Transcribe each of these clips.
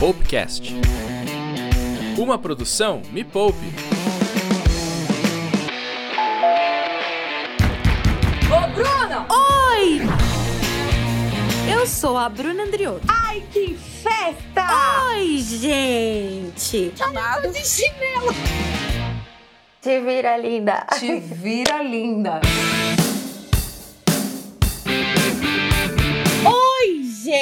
Poupecast. Uma produção Me Poupe. Ô, Bruna! Oi! Eu sou a Bruna Andriotto. Ai, que festa! Oi, gente! Chamado de chinelo. Te vira, linda. Te vira linda.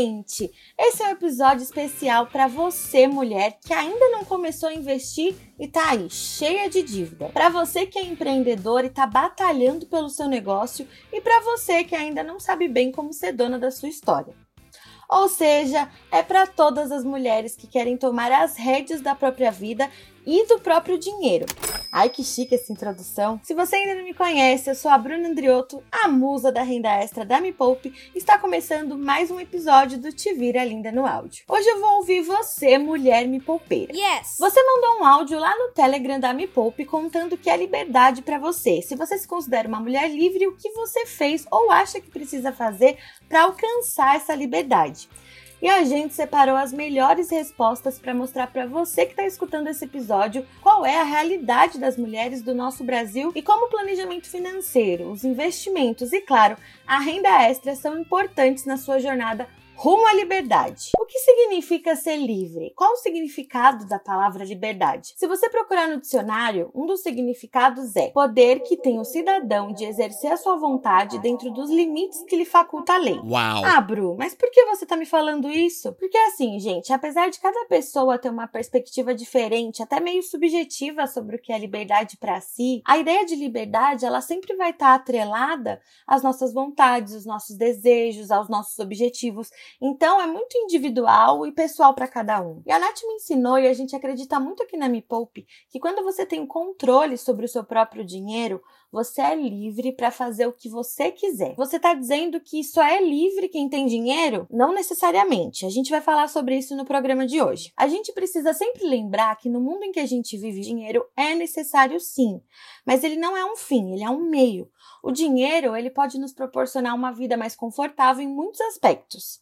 Gente! Esse é um episódio especial para você, mulher, que ainda não começou a investir e tá aí, cheia de dívida. Para você que é empreendedor e tá batalhando pelo seu negócio e para você que ainda não sabe bem como ser dona da sua história. Ou seja, é para todas as mulheres que querem tomar as rédeas da própria vida e do próprio dinheiro. Ai, que chique essa introdução. Se você ainda não me conhece, eu sou a Bruna Andriotto, a musa da renda extra da Me Poupe. Está começando mais um episódio do Te Vira Linda no Áudio. Hoje eu vou ouvir você, mulher me poupeira. Yes! Você mandou um áudio lá no Telegram da Me Poupe contando que é liberdade para você. Se você se considera uma mulher livre, o que você fez ou acha que precisa fazer para alcançar essa liberdade. E a gente separou as melhores respostas para mostrar para você que está escutando esse episódio qual é a realidade das mulheres do nosso Brasil e como o planejamento financeiro, os investimentos e, claro, a renda extra são importantes na sua jornada rumo à liberdade. O que significa ser livre? Qual o significado da palavra liberdade? Se você procurar no dicionário, um dos significados é poder que tem o cidadão de exercer a sua vontade dentro dos limites que lhe faculta a lei. Uau! Ah, Bru, mas por que você tá me falando isso? Porque assim, gente, apesar de cada pessoa ter uma perspectiva diferente, até meio subjetiva sobre o que é liberdade para si, a ideia de liberdade, ela sempre vai estar atrelada às nossas vontades, aos nossos desejos, aos nossos objetivos. Então é muito individual e pessoal para cada um. E a Nath me ensinou e a gente acredita muito aqui na Me Poupe que quando você tem controle sobre o seu próprio dinheiro, você é livre para fazer o que você quiser. Você está dizendo que só é livre quem tem dinheiro? Não necessariamente. A gente vai falar sobre isso no programa de hoje. A gente precisa sempre lembrar que no mundo em que a gente vive, dinheiro é necessário sim, mas ele não é um fim, ele é um meio. O dinheiro, ele pode nos proporcionar uma vida mais confortável em muitos aspectos.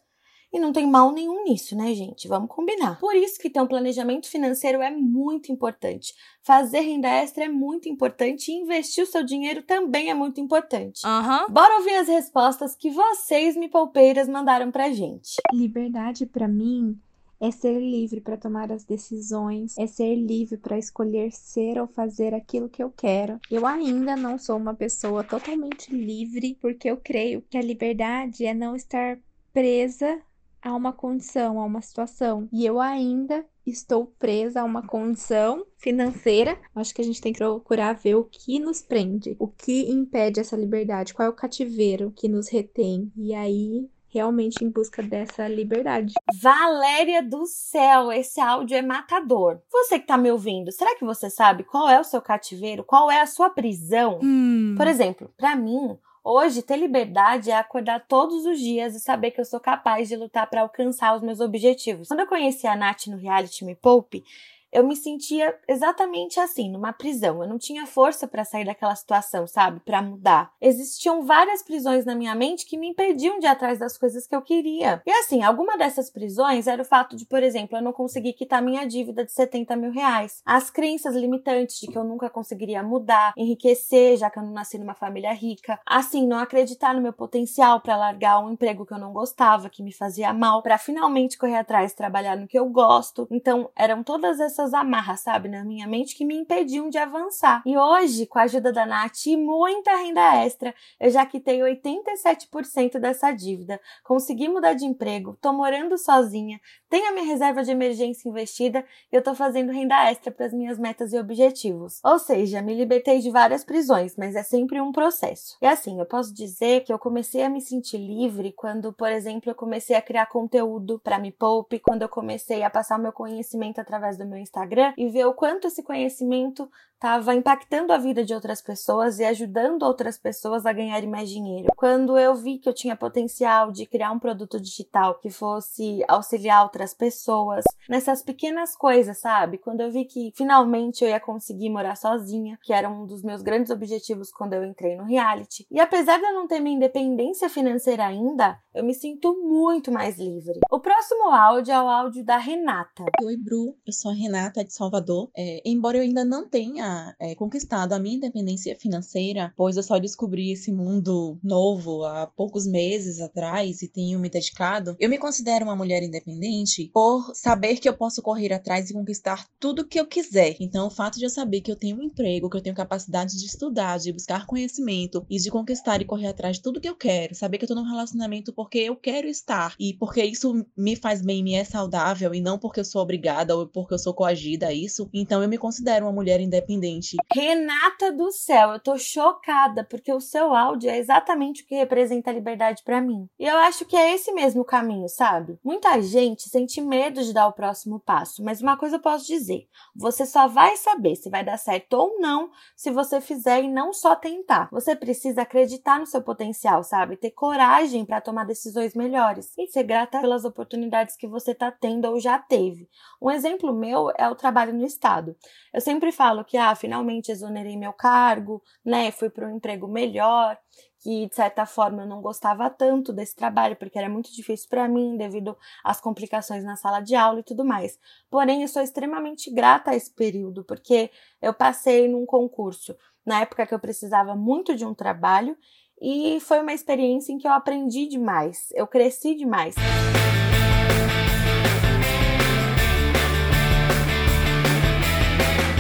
E não tem mal nenhum nisso, né, gente? Vamos combinar. Por isso que ter um planejamento financeiro é muito importante. Fazer renda extra é muito importante e investir o seu dinheiro também é muito importante. Aham. Bora ouvir as respostas que vocês, me poupeiras, mandaram pra gente. Liberdade para mim é ser livre para tomar as decisões, é ser livre para escolher ser ou fazer aquilo que eu quero. Eu ainda não sou uma pessoa totalmente livre, porque eu creio que a liberdade é não estar presa a uma condição, a uma situação. E eu ainda estou presa a uma condição financeira. Acho que a gente tem que procurar ver o que nos prende, o que impede essa liberdade, qual é o cativeiro que nos retém. E aí realmente em busca dessa liberdade. Valéria do céu, esse áudio é matador. Você que tá me ouvindo, será que você sabe qual é o seu cativeiro? Qual é a sua prisão? Hum. Por exemplo, para mim, Hoje, ter liberdade é acordar todos os dias e saber que eu sou capaz de lutar para alcançar os meus objetivos. Quando eu conheci a Nath no reality Me Poupe, eu me sentia exatamente assim, numa prisão. Eu não tinha força para sair daquela situação, sabe? Para mudar. Existiam várias prisões na minha mente que me impediam de ir atrás das coisas que eu queria. E assim, alguma dessas prisões era o fato de, por exemplo, eu não conseguir quitar minha dívida de 70 mil reais. As crenças limitantes de que eu nunca conseguiria mudar, enriquecer, já que eu não nasci numa família rica. Assim, não acreditar no meu potencial para largar um emprego que eu não gostava, que me fazia mal, para finalmente correr atrás, trabalhar no que eu gosto. Então, eram todas essas essas amarras, sabe, na minha mente que me impediam de avançar. E hoje, com a ajuda da Nath e muita renda extra, eu já quitei 87% dessa dívida, consegui mudar de emprego, tô morando sozinha, tenho a minha reserva de emergência investida e eu tô fazendo renda extra para as minhas metas e objetivos. Ou seja, me libertei de várias prisões, mas é sempre um processo. E assim, eu posso dizer que eu comecei a me sentir livre quando, por exemplo, eu comecei a criar conteúdo para me poupe, quando eu comecei a passar o meu conhecimento através do meu Instagram e ver o quanto esse conhecimento estava impactando a vida de outras pessoas e ajudando outras pessoas a ganharem mais dinheiro. Quando eu vi que eu tinha potencial de criar um produto digital que fosse auxiliar outras pessoas, nessas pequenas coisas, sabe? Quando eu vi que finalmente eu ia conseguir morar sozinha, que era um dos meus grandes objetivos quando eu entrei no reality. E apesar de eu não ter minha independência financeira ainda, eu me sinto muito mais livre. O próximo áudio é o áudio da Renata. Oi, Bru. Eu sou a Renata de Salvador. É, embora eu ainda não tenha é, conquistado a minha independência financeira, pois eu só descobri esse mundo novo há poucos meses atrás e tenho me dedicado, eu me considero uma mulher independente por saber que eu posso correr atrás e conquistar tudo que eu quiser. Então, o fato de eu saber que eu tenho um emprego, que eu tenho capacidade de estudar, de buscar conhecimento e de conquistar e correr atrás de tudo que eu quero, saber que eu tô num relacionamento porque eu quero estar e porque isso me faz bem, me é saudável e não porque eu sou obrigada ou porque eu sou coagida a isso. Então, eu me considero uma mulher independente independente. Renata do céu, eu tô chocada porque o seu áudio é exatamente o que representa a liberdade para mim. E eu acho que é esse mesmo caminho, sabe? Muita gente sente medo de dar o próximo passo, mas uma coisa eu posso dizer: você só vai saber se vai dar certo ou não se você fizer e não só tentar. Você precisa acreditar no seu potencial, sabe? Ter coragem para tomar decisões melhores e ser grata pelas oportunidades que você tá tendo ou já teve. Um exemplo meu é o trabalho no estado. Eu sempre falo que ah, finalmente exonerei meu cargo, né? Fui para um emprego melhor, que de certa forma eu não gostava tanto desse trabalho, porque era muito difícil para mim devido às complicações na sala de aula e tudo mais. Porém, eu sou extremamente grata a esse período, porque eu passei num concurso na época que eu precisava muito de um trabalho e foi uma experiência em que eu aprendi demais, eu cresci demais.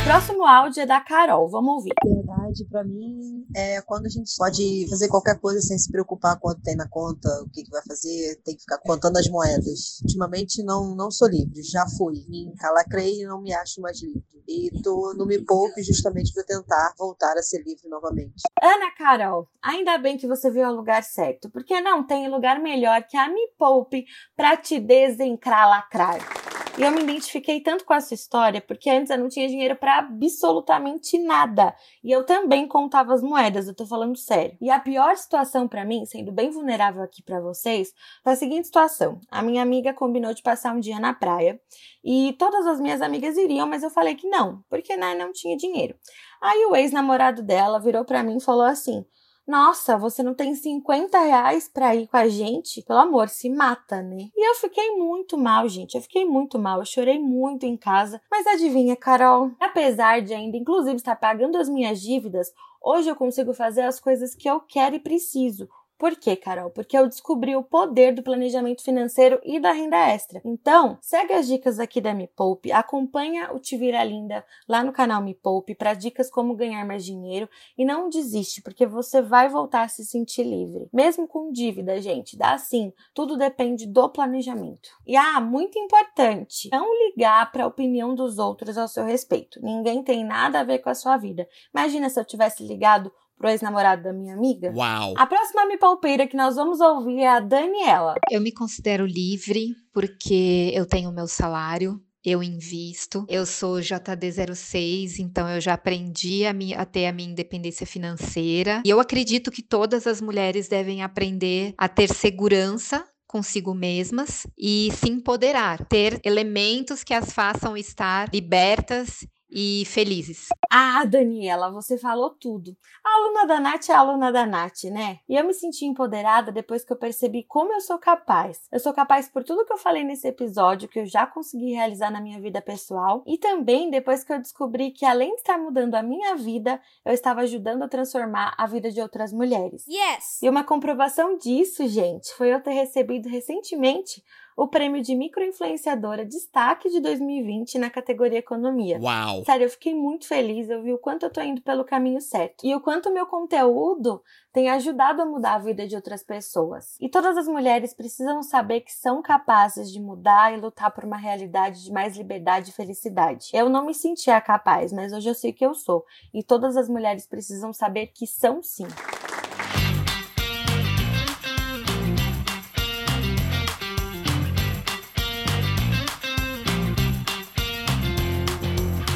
Próximo áudio é da Carol, vamos ouvir. Verdade, para mim, é quando a gente pode fazer qualquer coisa sem se preocupar quanto tem na conta, o que, que vai fazer, tem que ficar contando as moedas. Ultimamente não, não sou livre, já fui. Me encalacrei e não me acho mais livre. E tô no Me Poupe justamente para tentar voltar a ser livre novamente. Ana Carol, ainda bem que você veio ao lugar certo, porque não tem lugar melhor que a Me Poupe para te desencralacrar. E eu me identifiquei tanto com essa história, porque antes eu não tinha dinheiro para absolutamente nada. E eu também contava as moedas, eu tô falando sério. E a pior situação para mim, sendo bem vulnerável aqui para vocês, foi a seguinte situação: a minha amiga combinou de passar um dia na praia e todas as minhas amigas iriam, mas eu falei que não, porque né, não tinha dinheiro. Aí o ex-namorado dela virou para mim e falou assim: nossa, você não tem 50 reais pra ir com a gente? Pelo amor, se mata, né? E eu fiquei muito mal, gente. Eu fiquei muito mal. Eu chorei muito em casa. Mas adivinha, Carol? Apesar de ainda, inclusive, estar pagando as minhas dívidas, hoje eu consigo fazer as coisas que eu quero e preciso. Por quê, Carol? Porque eu descobri o poder do planejamento financeiro e da renda extra. Então, segue as dicas aqui da Me Poupe, acompanha o Te Vira Linda lá no canal Me Poupe para dicas como ganhar mais dinheiro e não desiste, porque você vai voltar a se sentir livre. Mesmo com dívida, gente, dá sim, tudo depende do planejamento. E ah, muito importante, não ligar para a opinião dos outros ao seu respeito. Ninguém tem nada a ver com a sua vida. Imagina se eu tivesse ligado pro ex-namorado da minha amiga. Uau! A próxima me palpeira que nós vamos ouvir é a Daniela. Eu me considero livre porque eu tenho meu salário, eu invisto, eu sou JD06, então eu já aprendi a, a, ter a minha independência financeira. E eu acredito que todas as mulheres devem aprender a ter segurança consigo mesmas e se empoderar, ter elementos que as façam estar libertas e felizes. Ah, Daniela, você falou tudo. A aluna da Nath é a aluna da Nath, né? E eu me senti empoderada depois que eu percebi como eu sou capaz. Eu sou capaz por tudo que eu falei nesse episódio, que eu já consegui realizar na minha vida pessoal, e também depois que eu descobri que além de estar mudando a minha vida, eu estava ajudando a transformar a vida de outras mulheres. Yes! E uma comprovação disso, gente, foi eu ter recebido recentemente o prêmio de microinfluenciadora destaque de 2020 na categoria economia. Uau! Sério, eu fiquei muito feliz, eu vi o quanto eu tô indo pelo caminho certo e o quanto o meu conteúdo tem ajudado a mudar a vida de outras pessoas. E todas as mulheres precisam saber que são capazes de mudar e lutar por uma realidade de mais liberdade e felicidade. Eu não me sentia capaz, mas hoje eu sei que eu sou. E todas as mulheres precisam saber que são sim.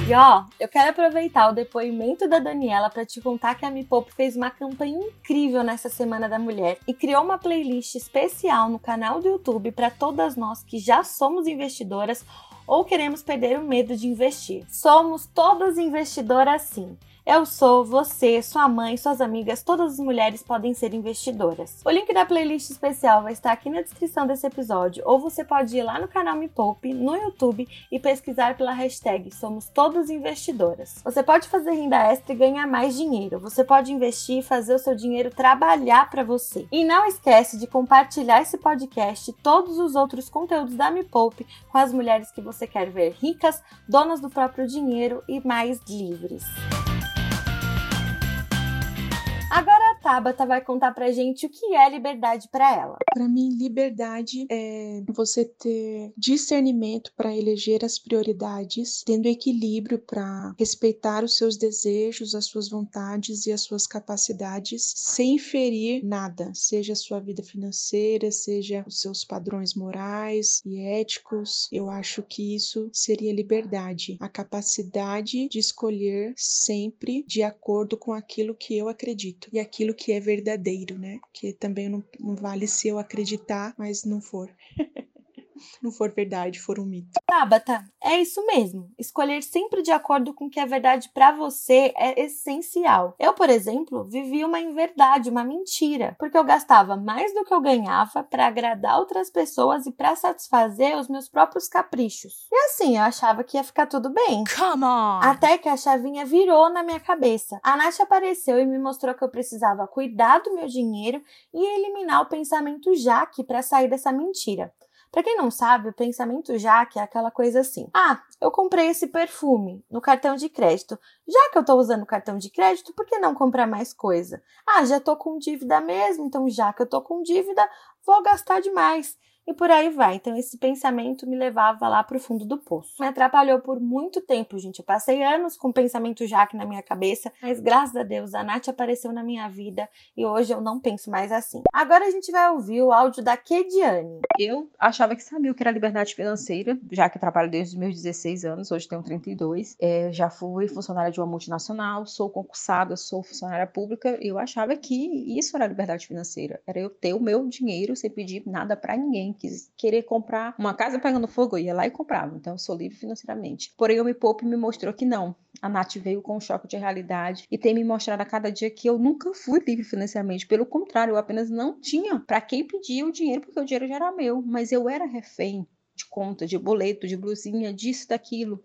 E ó, eu quero aproveitar o depoimento da Daniela para te contar que a Me Poupe fez uma campanha incrível nessa Semana da Mulher e criou uma playlist especial no canal do YouTube para todas nós que já somos investidoras ou queremos perder o medo de investir. Somos todas investidoras sim. Eu sou, você, sua mãe, suas amigas, todas as mulheres podem ser investidoras. O link da playlist especial vai estar aqui na descrição desse episódio, ou você pode ir lá no canal Me Poupe, no YouTube, e pesquisar pela hashtag Somos Todas Investidoras. Você pode fazer renda extra e ganhar mais dinheiro. Você pode investir e fazer o seu dinheiro trabalhar para você. E não esquece de compartilhar esse podcast e todos os outros conteúdos da Me Poupe com as mulheres que você quer ver ricas, donas do próprio dinheiro e mais livres. Agora Tabata vai contar pra gente o que é liberdade para ela. Para mim, liberdade é você ter discernimento para eleger as prioridades, tendo equilíbrio para respeitar os seus desejos, as suas vontades e as suas capacidades, sem ferir nada, seja a sua vida financeira, seja os seus padrões morais e éticos. Eu acho que isso seria liberdade, a capacidade de escolher sempre de acordo com aquilo que eu acredito e aquilo que é verdadeiro, né? Que também não, não vale se eu acreditar, mas não for. não for verdade, for um mito. Tabata, é isso mesmo. Escolher sempre de acordo com o que é verdade para você é essencial. Eu, por exemplo, vivi uma inverdade, uma mentira, porque eu gastava mais do que eu ganhava para agradar outras pessoas e para satisfazer os meus próprios caprichos. E assim, eu achava que ia ficar tudo bem. Come on! Até que a chavinha virou na minha cabeça. A Nath apareceu e me mostrou que eu precisava cuidar do meu dinheiro e eliminar o pensamento Jaque para sair dessa mentira. Para quem não sabe, o pensamento Jaque é aquela coisa assim: ah, eu comprei esse perfume no cartão de crédito. Já que eu tô usando o cartão de crédito, por que não comprar mais coisa? Ah, já tô com dívida mesmo, então já que eu tô com dívida, vou gastar demais e por aí vai. Então esse pensamento me levava lá pro fundo do poço. Me atrapalhou por muito tempo, gente. Eu passei anos com o pensamento Jaque na minha cabeça, mas graças a Deus a Nath apareceu na minha vida e hoje eu não penso mais assim. Agora a gente vai ouvir o áudio da Kediane. Eu achava que sabia o que era liberdade financeira, já que trabalho desde os meus 16 anos, hoje tenho 32. É, já fui funcionária de uma multinacional, sou concursada, sou funcionária pública. Eu achava que isso era liberdade financeira. Era eu ter o meu dinheiro sem pedir nada para ninguém quis querer comprar uma casa pegando fogo, eu ia lá e comprava. Então, eu sou livre financeiramente. Porém, o Me Poupe me mostrou que não. A Nath veio com um choque de realidade e tem me mostrado a cada dia que eu nunca fui livre financeiramente. Pelo contrário, eu apenas não tinha para quem pedir o dinheiro, porque o dinheiro já era meu. Mas eu era refém de conta, de boleto, de blusinha, disso, daquilo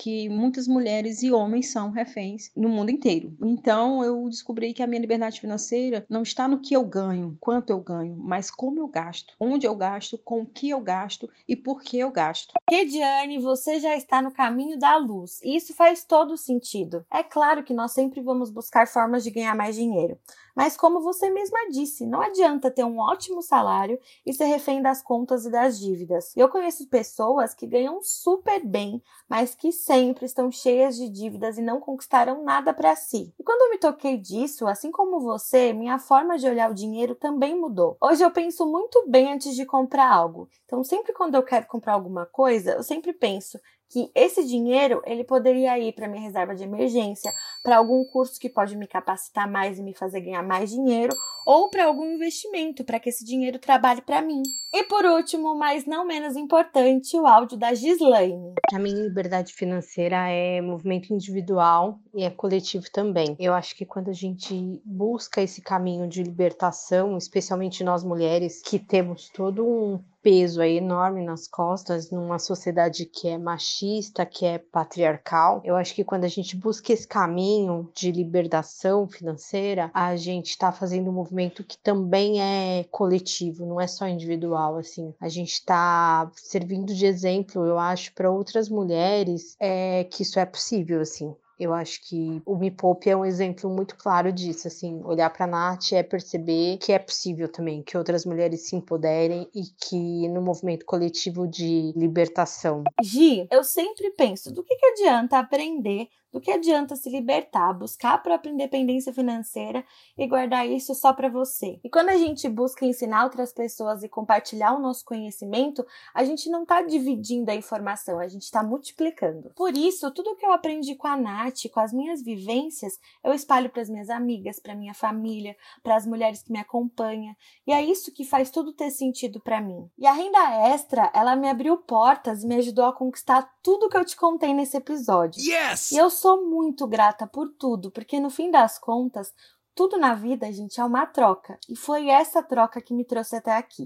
que muitas mulheres e homens são reféns no mundo inteiro. Então eu descobri que a minha liberdade financeira não está no que eu ganho, quanto eu ganho, mas como eu gasto, onde eu gasto, com o que eu gasto e por que eu gasto. Rediane, você já está no caminho da luz. E isso faz todo sentido. É claro que nós sempre vamos buscar formas de ganhar mais dinheiro. Mas como você mesma disse, não adianta ter um ótimo salário e ser refém das contas e das dívidas. Eu conheço pessoas que ganham super bem, mas que sempre estão cheias de dívidas e não conquistaram nada para si. E quando eu me toquei disso, assim como você, minha forma de olhar o dinheiro também mudou. Hoje eu penso muito bem antes de comprar algo. Então, sempre quando eu quero comprar alguma coisa, eu sempre penso: que esse dinheiro ele poderia ir para minha reserva de emergência, para algum curso que pode me capacitar mais e me fazer ganhar mais dinheiro, ou para algum investimento para que esse dinheiro trabalhe para mim. E por último, mas não menos importante, o áudio da Gislaine. A minha liberdade financeira é movimento individual e é coletivo também. Eu acho que quando a gente busca esse caminho de libertação, especialmente nós mulheres que temos todo um peso aí enorme nas costas numa sociedade que é machista, que é patriarcal. Eu acho que quando a gente busca esse caminho de libertação financeira, a gente está fazendo um movimento que também é coletivo, não é só individual, assim. A gente está servindo de exemplo, eu acho, para outras mulheres é, que isso é possível, assim. Eu acho que o Me Poupe é um exemplo muito claro disso, assim, olhar para Nath é perceber que é possível também que outras mulheres se empoderem e que no movimento coletivo de libertação. Gi, eu sempre penso, do que, que adianta aprender Do que adianta se libertar, buscar a própria independência financeira e guardar isso só para você? E quando a gente busca ensinar outras pessoas e compartilhar o nosso conhecimento, a gente não está dividindo a informação, a gente está multiplicando. Por isso, tudo que eu aprendi com a Nath, com as minhas vivências, eu espalho para as minhas amigas, para minha família, para as mulheres que me acompanham. E é isso que faz tudo ter sentido para mim. E a renda extra, ela me abriu portas e me ajudou a conquistar tudo que eu te contei nesse episódio. Yes! E eu sou muito grata por tudo, porque no fim das contas, tudo na vida, gente, é uma troca. E foi essa troca que me trouxe até aqui.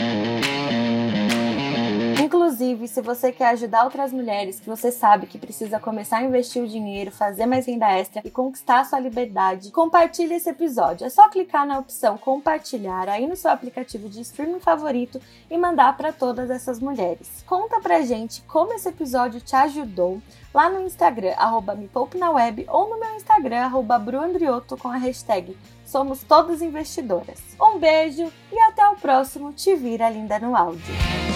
Inclusive, se você quer ajudar outras mulheres que você sabe que precisa começar a investir o dinheiro, fazer mais renda extra e conquistar sua liberdade, compartilhe esse episódio. É só clicar na opção compartilhar aí no seu aplicativo de streaming favorito e mandar para todas essas mulheres. Conta pra gente como esse episódio te ajudou lá no Instagram, arroba me poupe na web, ou no meu Instagram, arroba bruandrioto, com a hashtag Somos Todas Investidoras. Um beijo e até o próximo Te Vira Linda no Áudio.